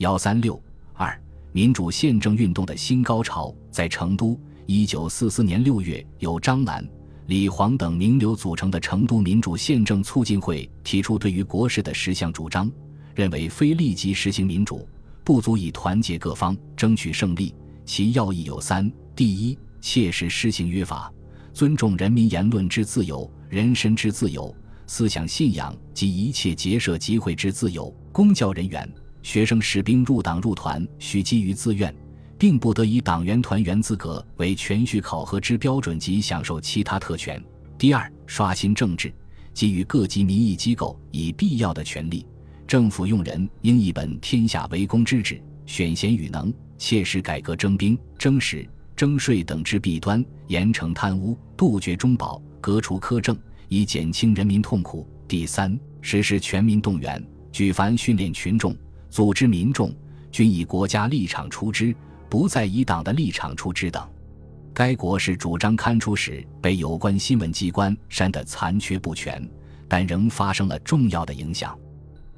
幺三六二民主宪政运动的新高潮在成都。一九四四年六月，由张澜、李煌等名流组成的成都民主宪政促进会提出对于国事的十项主张，认为非立即实行民主，不足以团结各方，争取胜利。其要义有三：第一，切实施行约法，尊重人民言论之自由、人身之自由、思想信仰及一切结社集会之自由；公教人员、学生、士兵入党入团需基于自愿。并不得以党员团员资格为全序考核之标准及享受其他特权。第二，刷新政治，给予各级民意机构以必要的权利。政府用人应一本天下为公之旨，选贤与能，切实改革征兵、征实、征税等之弊端，严惩贪污，杜绝中饱，革除苛政，以减轻人民痛苦。第三，实施全民动员，举凡训练群众、组织民众，均以国家立场出之。不再以党的立场出之等，该国是主张刊出时被有关新闻机关删得残缺不全，但仍发生了重要的影响。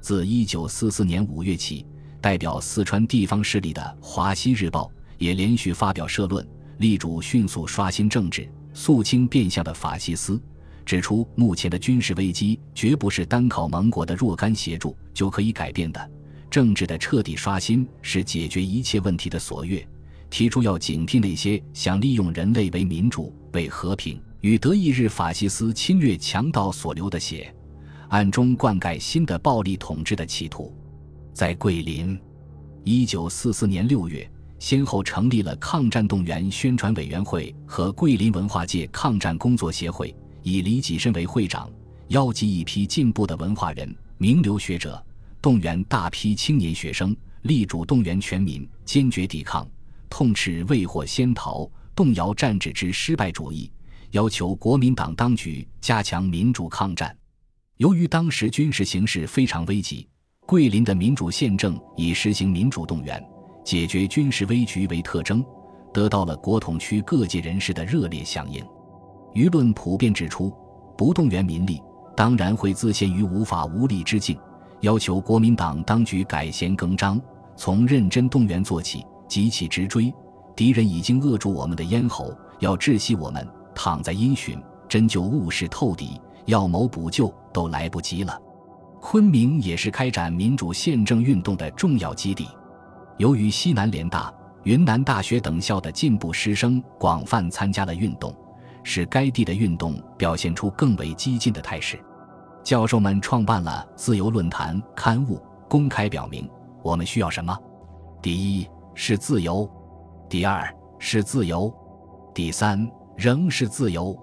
自一九四四年五月起，代表四川地方势力的《华西日报》也连续发表社论，力主迅速刷新政治，肃清变相的法西斯，指出目前的军事危机绝不是单靠盟国的若干协助就可以改变的。政治的彻底刷新是解决一切问题的锁钥。提出要警惕那些想利用人类为民主、为和平与德意日法西斯侵略强盗所流的血，暗中灌溉新的暴力统治的企图。在桂林，一九四四年六月，先后成立了抗战动员宣传委员会和桂林文化界抗战工作协会，以李济深为会长，邀集一批进步的文化人、名流学者。动员大批青年学生，力主动员全民，坚决抵抗，痛斥未获先逃、动摇战旨之失败主义，要求国民党当局加强民主抗战。由于当时军事形势非常危急，桂林的民主宪政以实行民主动员、解决军事危局为特征，得到了国统区各界人士的热烈响应。舆论普遍指出，不动员民力，当然会自陷于无法无力之境。要求国民党当局改弦更张，从认真动员做起，急起直追。敌人已经扼住我们的咽喉，要窒息我们，躺在因循，真就误事透底，要谋补救都来不及了。昆明也是开展民主宪政运动的重要基地。由于西南联大、云南大学等校的进步师生广泛参加了运动，使该地的运动表现出更为激进的态势。教授们创办了自由论坛刊物，公开表明我们需要什么：第一是自由，第二是自由，第三仍是自由。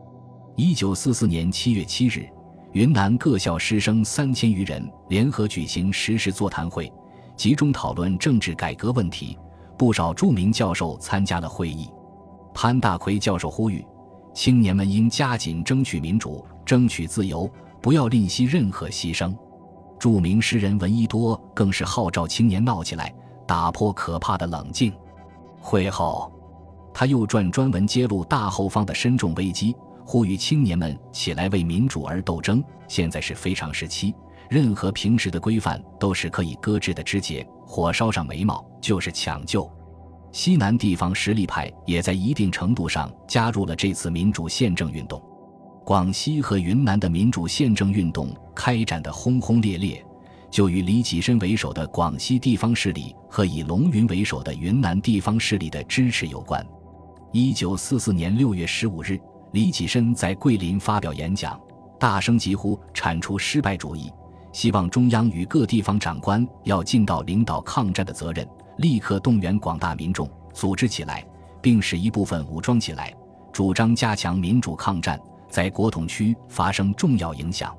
一九四四年七月七日，云南各校师生三千余人联合举行实时座谈会，集中讨论政治改革问题。不少著名教授参加了会议。潘大奎教授呼吁，青年们应加紧争取民主，争取自由。不要吝惜任何牺牲。著名诗人闻一多更是号召青年闹起来，打破可怕的冷静。会后，他又撰专文揭露大后方的深重危机，呼吁青年们起来为民主而斗争。现在是非常时期，任何平时的规范都是可以搁置的枝节，火烧上眉毛就是抢救。西南地方实力派也在一定程度上加入了这次民主宪政运动。广西和云南的民主宪政运动开展的轰轰烈烈，就与李济深为首的广西地方势力和以龙云为首的云南地方势力的支持有关。一九四四年六月十五日，李济深在桂林发表演讲，大声疾呼铲除失败主义，希望中央与各地方长官要尽到领导抗战的责任，立刻动员广大民众组织起来，并使一部分武装起来，主张加强民主抗战。在国统区发生重要影响，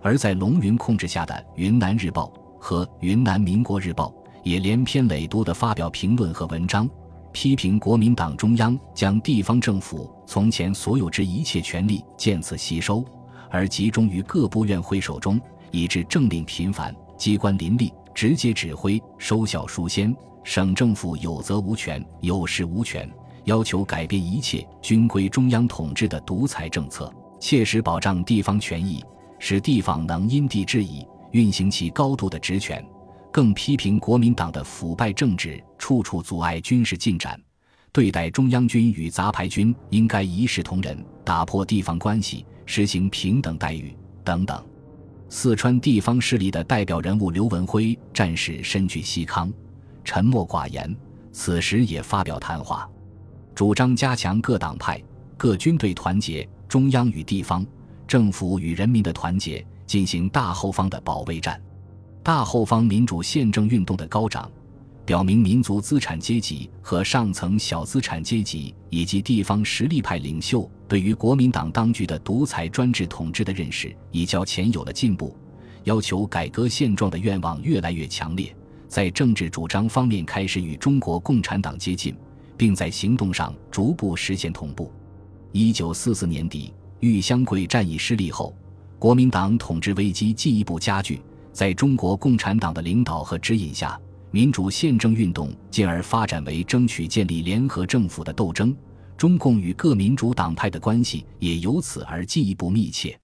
而在龙云控制下的《云南日报》和《云南民国日报》也连篇累牍地发表评论和文章，批评国民党中央将地方政府从前所有之一切权力渐次吸收，而集中于各部院会手中，以致政令频繁，机关林立，直接指挥，收效殊先，省政府有责无权，有势无权。要求改变一切均归中央统治的独裁政策，切实保障地方权益，使地方能因地制宜，运行其高度的职权，更批评国民党的腐败政治处处阻碍军事进展，对待中央军与杂牌军应该一视同仁，打破地方关系，实行平等待遇等等。四川地方势力的代表人物刘文辉战事身居西康，沉默寡言，此时也发表谈话，主张加强各党派、各军队团结，中央与地方政府与人民的团结，进行大后方的保卫战。大后方民主宪政运动的高涨，表明民族资产阶级和上层小资产阶级以及地方实力派领袖对于国民党当局的独裁专制统治的认识已较前有了进步，要求改革现状的愿望越来越强烈，在政治主张方面开始与中国共产党接近，并在行动上逐步实现同步。一九四四年底，豫湘桂战役失利后，国民党统治危机进一步加剧。在中国共产党的领导和指引下，民主宪政运动进而发展为争取建立联合政府的斗争。中共与各民主党派的关系也由此而进一步密切。